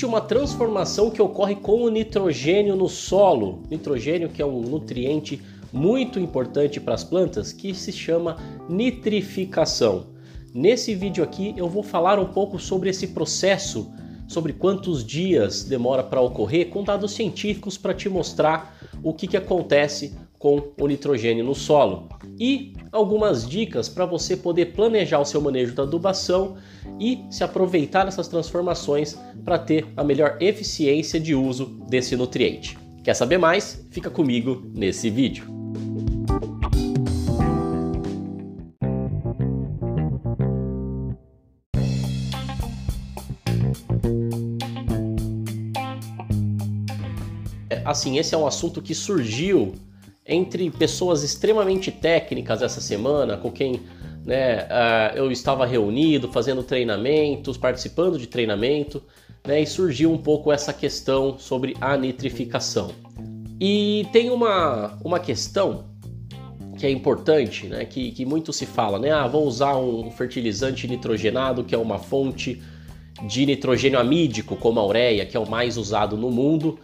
existe uma transformação que ocorre com o nitrogênio no solo. Nitrogênio que é um nutriente muito importante para as plantas que se chama nitrificação. Nesse vídeo aqui eu vou falar um pouco sobre esse processo, sobre quantos dias demora para ocorrer, com dados científicos para te mostrar o que, que acontece com o nitrogênio no solo e algumas dicas para você poder planejar o seu manejo da adubação e se aproveitar dessas transformações para ter a melhor eficiência de uso desse nutriente. Quer saber mais? Fica comigo nesse vídeo. assim, esse é um assunto que surgiu entre pessoas extremamente técnicas essa semana, com quem né, uh, eu estava reunido, fazendo treinamentos, participando de treinamento, né, e surgiu um pouco essa questão sobre a nitrificação. E tem uma, uma questão que é importante, né, que, que muito se fala, né, ah, vou usar um fertilizante nitrogenado, que é uma fonte de nitrogênio amídico, como a ureia, que é o mais usado no mundo,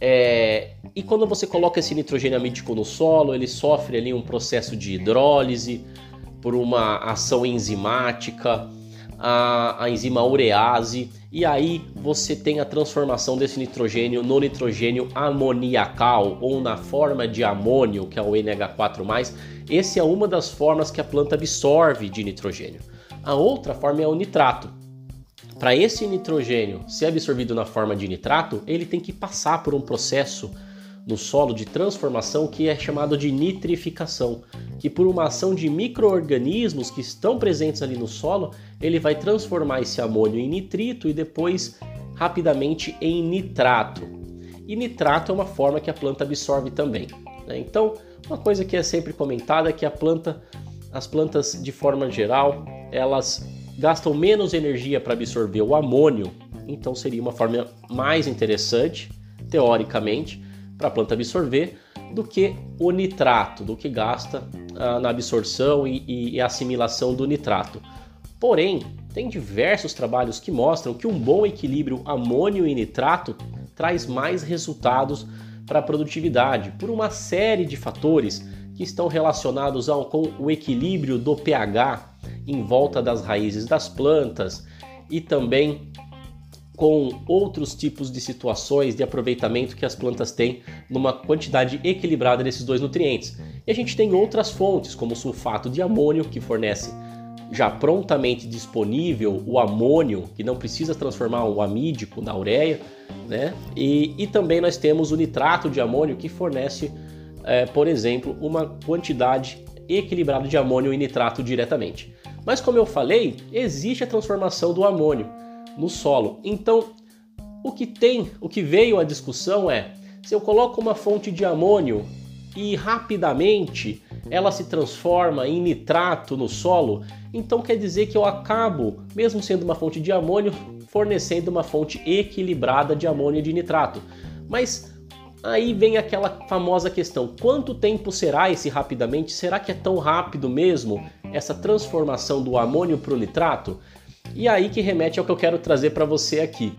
é, e quando você coloca esse nitrogênio amídico no solo, ele sofre ali um processo de hidrólise por uma ação enzimática, a, a enzima urease, e aí você tem a transformação desse nitrogênio no nitrogênio amoniacal ou na forma de amônio, que é o NH4+. Essa é uma das formas que a planta absorve de nitrogênio. A outra forma é o nitrato, para esse nitrogênio ser absorvido na forma de nitrato, ele tem que passar por um processo no solo de transformação que é chamado de nitrificação, que por uma ação de microorganismos que estão presentes ali no solo, ele vai transformar esse amônio em nitrito e depois rapidamente em nitrato. E nitrato é uma forma que a planta absorve também. Né? Então, uma coisa que é sempre comentada é que a planta, as plantas de forma geral, elas gastam menos energia para absorver o amônio, então seria uma forma mais interessante, teoricamente, para a planta absorver do que o nitrato, do que gasta ah, na absorção e, e, e assimilação do nitrato. Porém, tem diversos trabalhos que mostram que um bom equilíbrio amônio e nitrato traz mais resultados para a produtividade por uma série de fatores que estão relacionados ao, com o equilíbrio do pH em volta das raízes das plantas e também com outros tipos de situações de aproveitamento que as plantas têm numa quantidade equilibrada desses dois nutrientes. E a gente tem outras fontes, como o sulfato de amônio, que fornece já prontamente disponível o amônio, que não precisa transformar o amídico na ureia, né? E, e também nós temos o nitrato de amônio, que fornece, é, por exemplo, uma quantidade equilibrada de amônio e nitrato diretamente. Mas como eu falei, existe a transformação do amônio no solo. Então, o que tem, o que veio à discussão é: se eu coloco uma fonte de amônio e rapidamente ela se transforma em nitrato no solo, então quer dizer que eu acabo, mesmo sendo uma fonte de amônio, fornecendo uma fonte equilibrada de amônio e de nitrato. Mas aí vem aquela famosa questão: quanto tempo será esse rapidamente? Será que é tão rápido mesmo? essa transformação do amônio para o nitrato? E aí que remete ao que eu quero trazer para você aqui.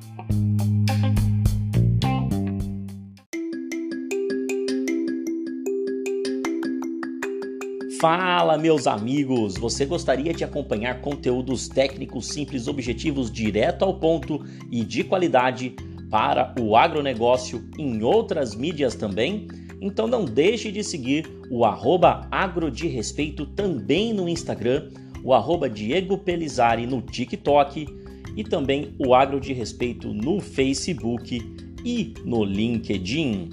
Fala, meus amigos! Você gostaria de acompanhar conteúdos técnicos simples, objetivos, direto ao ponto e de qualidade para o agronegócio em outras mídias também? Então não deixe de seguir o arroba respeito também no Instagram, o arroba Diego Pelizari no TikTok e também o agro de respeito no Facebook e no LinkedIn.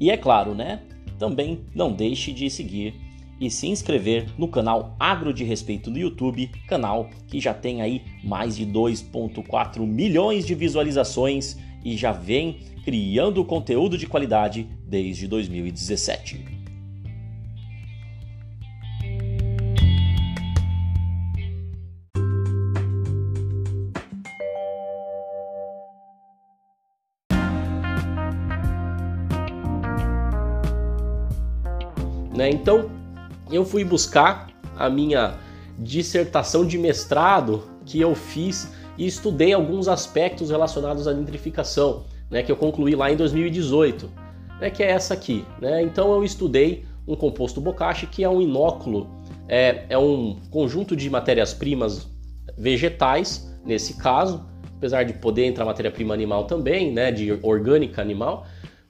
E é claro, né? Também não deixe de seguir e se inscrever no canal Agro de Respeito no YouTube, canal que já tem aí mais de 2.4 milhões de visualizações e já vem criando conteúdo de qualidade desde 2017. Né? Então, eu fui buscar a minha dissertação de mestrado que eu fiz e estudei alguns aspectos relacionados à nitrificação, né, que eu concluí lá em 2018, né, que é essa aqui. Né? Então eu estudei um composto bocashi que é um inóculo, é, é um conjunto de matérias-primas vegetais, nesse caso, apesar de poder entrar matéria-prima animal também, né, de orgânica animal,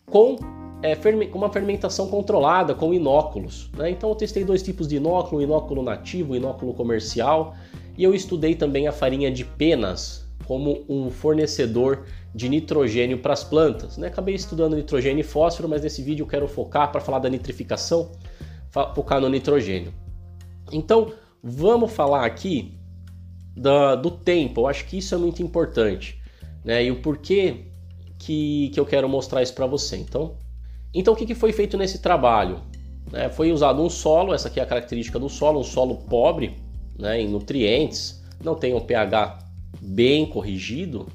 com, é, uma fermentação controlada, com inóculos. Né? Então eu testei dois tipos de inóculo, inóculo nativo, inóculo comercial, e eu estudei também a farinha de penas como um fornecedor de nitrogênio para as plantas. Né? Acabei estudando nitrogênio e fósforo, mas nesse vídeo eu quero focar para falar da nitrificação, focar no nitrogênio. Então, vamos falar aqui da, do tempo. Eu acho que isso é muito importante, né? E o porquê que, que eu quero mostrar isso para você. Então, então o que, foi feito nesse trabalho? É, foi usado um solo, essa aqui é a característica do solo, um solo pobre né, em nutrientes, não tem um pH bem corrigido,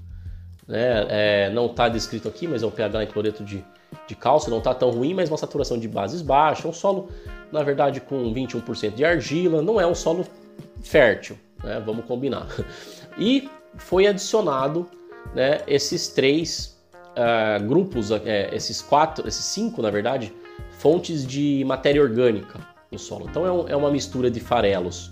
né, é, não está descrito aqui, mas é um pH em cloreto de, de cálcio, não está tão ruim, mas uma saturação de bases baixa, um solo, na verdade, com 21% de argila, não é um solo fértil, né, vamos combinar. E foi adicionado né, esses três uh, grupos, uh, esses quatro, esses cinco, na verdade, fontes de matéria orgânica no solo. Então é, um, é uma mistura de farelos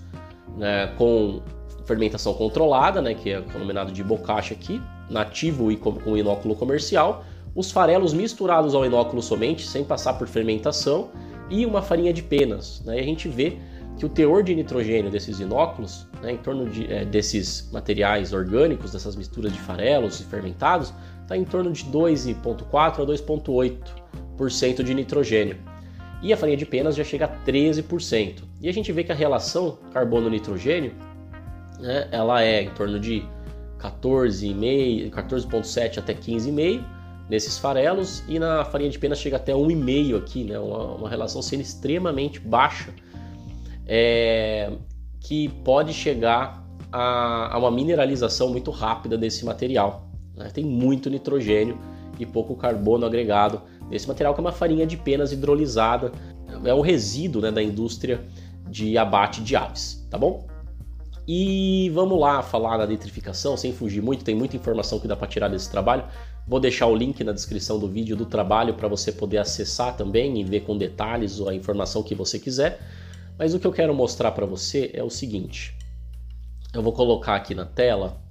né, com fermentação controlada, né, que é denominado de bocacha aqui, nativo e com, com inóculo comercial, os farelos misturados ao inóculo somente, sem passar por fermentação, e uma farinha de penas. Né, e a gente vê que o teor de nitrogênio desses inóculos, né, em torno de, é, desses materiais orgânicos, dessas misturas de farelos e fermentados, está em torno de 2,4 a 2,8% de nitrogênio e a farinha de penas já chega a 13%. E a gente vê que a relação carbono-nitrogênio né, ela é em torno de 14,5, 14,7 até 15,5 nesses farelos e na farinha de penas chega até 1,5 aqui, né, uma, uma, relação sendo extremamente baixa, é, que pode chegar a, a, uma mineralização muito rápida desse material. Né? Tem muito nitrogênio e pouco carbono agregado esse material que é uma farinha de penas hidrolisada, é um resíduo né, da indústria de abate de aves, tá bom? E vamos lá falar da nitrificação, sem fugir muito, tem muita informação que dá para tirar desse trabalho. Vou deixar o link na descrição do vídeo do trabalho para você poder acessar também e ver com detalhes a informação que você quiser. Mas o que eu quero mostrar para você é o seguinte. Eu vou colocar aqui na tela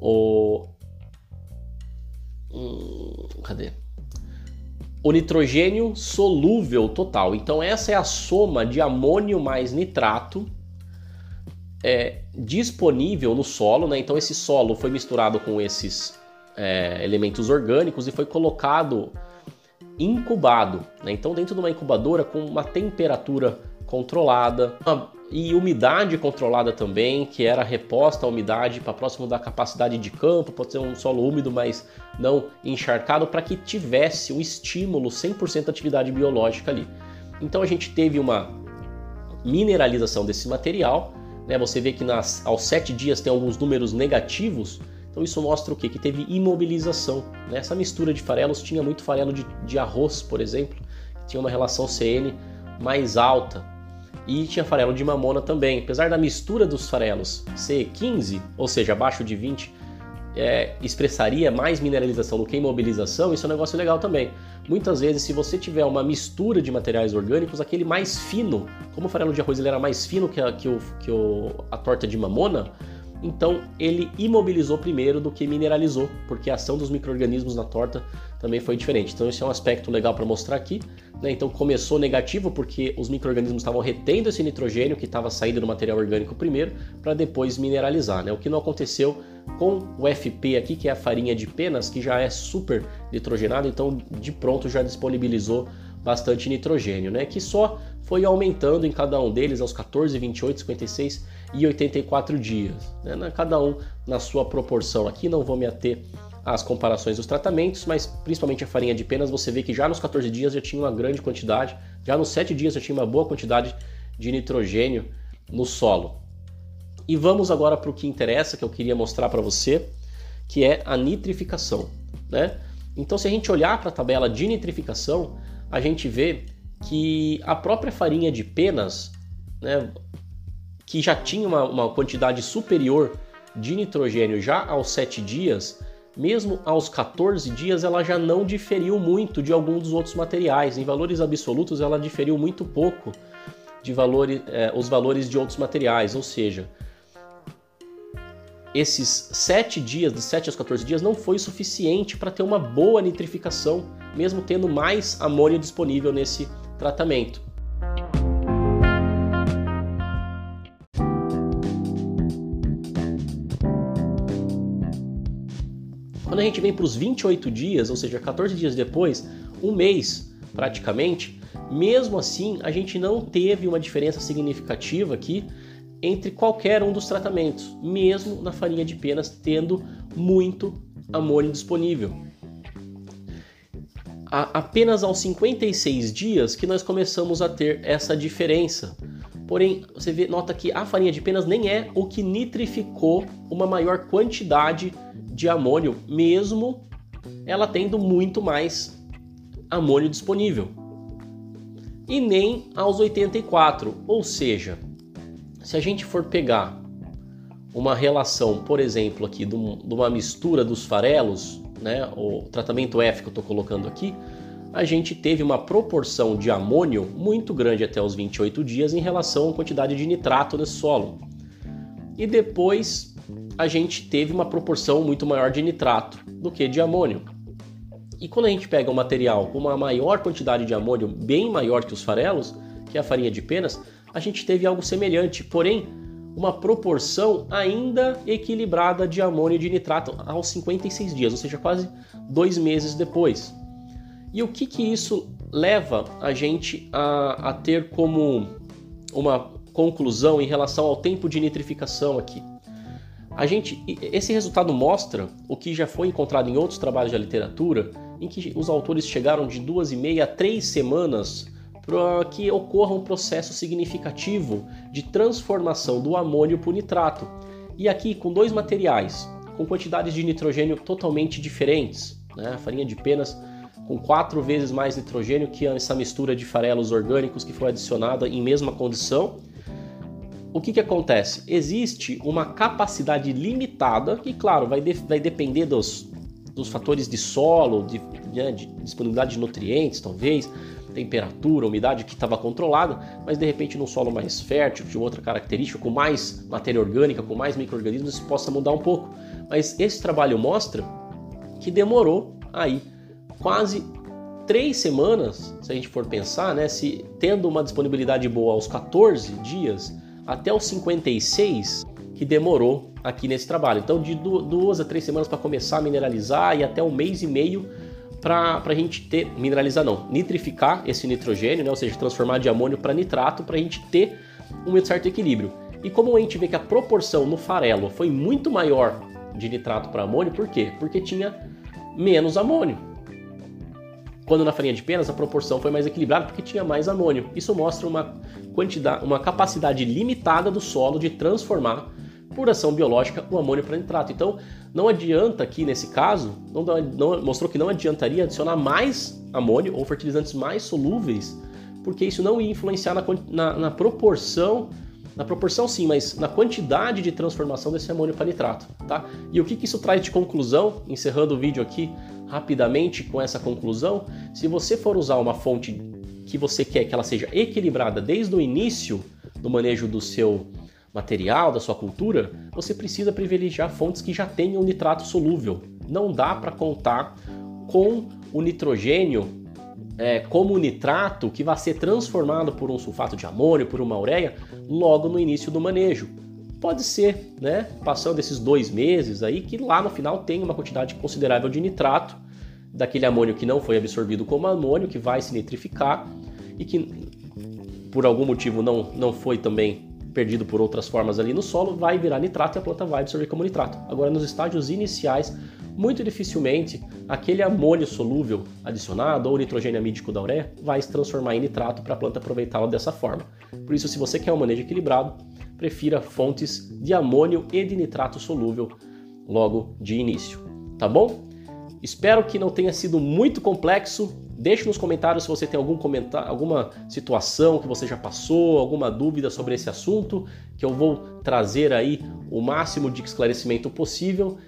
o. Hum, cadê? o nitrogênio solúvel total. Então essa é a soma de amônio mais nitrato é, disponível no solo. Né? Então esse solo foi misturado com esses é, elementos orgânicos e foi colocado incubado. Né? Então dentro de uma incubadora com uma temperatura controlada, uma e umidade controlada também, que era reposta a umidade para próximo da capacidade de campo, pode ser um solo úmido, mas não encharcado, para que tivesse um estímulo 100% de atividade biológica ali. Então a gente teve uma mineralização desse material, né? Você vê que nas, aos sete dias tem alguns números negativos, então isso mostra o quê? Que teve imobilização. Né? Essa mistura de farelos tinha muito farelo de, de arroz, por exemplo, que tinha uma relação CN mais alta, e tinha farelo de mamona também. Apesar da mistura dos farelos ser 15, ou seja, abaixo de 20, é, expressaria mais mineralização do que imobilização, isso é um negócio legal também. Muitas vezes, se você tiver uma mistura de materiais orgânicos, aquele mais fino, como o farelo de arroz ele era mais fino que a, que o, que o, a torta de mamona, então ele imobilizou primeiro do que mineralizou, porque a ação dos micro-organismos na torta também foi diferente. Então esse é um aspecto legal para mostrar aqui. Né? Então começou negativo porque os micro-organismos estavam retendo esse nitrogênio que estava saindo do material orgânico primeiro, para depois mineralizar. Né? O que não aconteceu com o FP aqui, que é a farinha de penas, que já é super nitrogenado, então de pronto já disponibilizou bastante nitrogênio, né? Que só foi aumentando em cada um deles aos 14, 28, 56 e 84 dias, né? Cada um na sua proporção. Aqui não vou me ater às comparações dos tratamentos, mas principalmente a farinha de penas, você vê que já nos 14 dias já tinha uma grande quantidade, já nos 7 dias já tinha uma boa quantidade de nitrogênio no solo. E vamos agora para o que interessa, que eu queria mostrar para você, que é a nitrificação, né? Então, se a gente olhar para a tabela de nitrificação, a gente vê que a própria farinha de penas, né, que já tinha uma, uma quantidade superior de nitrogênio já aos 7 dias, mesmo aos 14 dias, ela já não diferiu muito de algum dos outros materiais. Em valores absolutos, ela diferiu muito pouco de valores, eh, os valores de outros materiais, ou seja, esses 7 dias, de 7 aos 14 dias, não foi suficiente para ter uma boa nitrificação, mesmo tendo mais amônio disponível nesse tratamento. Quando a gente vem para os 28 dias, ou seja, 14 dias depois, um mês praticamente, mesmo assim a gente não teve uma diferença significativa aqui entre qualquer um dos tratamentos, mesmo na farinha de penas tendo muito amônio disponível. A, apenas aos 56 dias que nós começamos a ter essa diferença. Porém, você vê, nota que a farinha de penas nem é o que nitrificou uma maior quantidade de amônio, mesmo ela tendo muito mais amônio disponível. E nem aos 84, ou seja, se a gente for pegar uma relação, por exemplo, aqui de uma mistura dos farelos, né, o tratamento F que eu estou colocando aqui, a gente teve uma proporção de amônio muito grande até os 28 dias em relação à quantidade de nitrato nesse solo. E depois a gente teve uma proporção muito maior de nitrato do que de amônio. E quando a gente pega um material com uma maior quantidade de amônio, bem maior que os farelos, que é a farinha de penas, a gente teve algo semelhante, porém uma proporção ainda equilibrada de amônio e de nitrato aos 56 dias, ou seja, quase dois meses depois. E o que, que isso leva a gente a, a ter como uma conclusão em relação ao tempo de nitrificação aqui? A gente, esse resultado mostra o que já foi encontrado em outros trabalhos da literatura, em que os autores chegaram de duas e meia a três semanas para que ocorra um processo significativo de transformação do amônio para nitrato. E aqui com dois materiais, com quantidades de nitrogênio totalmente diferentes. Né? A farinha de penas com quatro vezes mais nitrogênio que essa mistura de farelos orgânicos que foi adicionada em mesma condição. O que, que acontece? Existe uma capacidade limitada, que, claro, vai, de, vai depender dos, dos fatores de solo, de, né, de disponibilidade de nutrientes, talvez, temperatura, umidade que estava controlada, mas de repente num solo mais fértil, de outra característica, com mais matéria orgânica, com mais micro-organismos, isso possa mudar um pouco. Mas esse trabalho mostra que demorou aí quase três semanas, se a gente for pensar, né, se tendo uma disponibilidade boa aos 14 dias até os 56 que demorou aqui nesse trabalho. Então, de duas a três semanas para começar a mineralizar e até um mês e meio para a gente ter, mineralizar não, nitrificar esse nitrogênio, né, ou seja, transformar de amônio para nitrato para a gente ter um certo equilíbrio. E como a gente vê que a proporção no farelo foi muito maior de nitrato para amônio, por quê? Porque tinha menos amônio. Quando na farinha de penas a proporção foi mais equilibrada porque tinha mais amônio. Isso mostra uma quantidade, uma capacidade limitada do solo de transformar por ação biológica o amônio para nitrato. Então, não adianta aqui nesse caso, não, não, mostrou que não adiantaria adicionar mais amônio ou fertilizantes mais solúveis, porque isso não ia influenciar na, na, na proporção, na proporção sim, mas na quantidade de transformação desse amônio para nitrato, tá? E o que, que isso traz de conclusão, encerrando o vídeo aqui rapidamente com essa conclusão, se você for usar uma fonte que você quer que ela seja equilibrada desde o início do manejo do seu material, da sua cultura, você precisa privilegiar fontes que já tenham nitrato solúvel. Não dá para contar com o nitrogênio é, como nitrato que vai ser transformado por um sulfato de amônio, por uma ureia, logo no início do manejo. Pode ser, né, passando esses dois meses aí, que lá no final tem uma quantidade considerável de nitrato, daquele amônio que não foi absorvido como amônio, que vai se nitrificar e que por algum motivo não, não foi também perdido por outras formas ali no solo, vai virar nitrato e a planta vai absorver como nitrato. Agora, nos estágios iniciais, muito dificilmente aquele amônio solúvel adicionado ou nitrogênio amídico da ureia vai se transformar em nitrato para a planta aproveitá-lo dessa forma. Por isso, se você quer um manejo equilibrado, prefira fontes de amônio e de nitrato solúvel logo de início, tá bom? Espero que não tenha sido muito complexo Deixe nos comentários se você tem algum comentário, alguma situação que você já passou, alguma dúvida sobre esse assunto, que eu vou trazer aí o máximo de esclarecimento possível.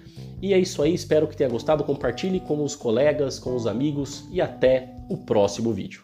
E é isso aí, espero que tenha gostado. Compartilhe com os colegas, com os amigos e até o próximo vídeo.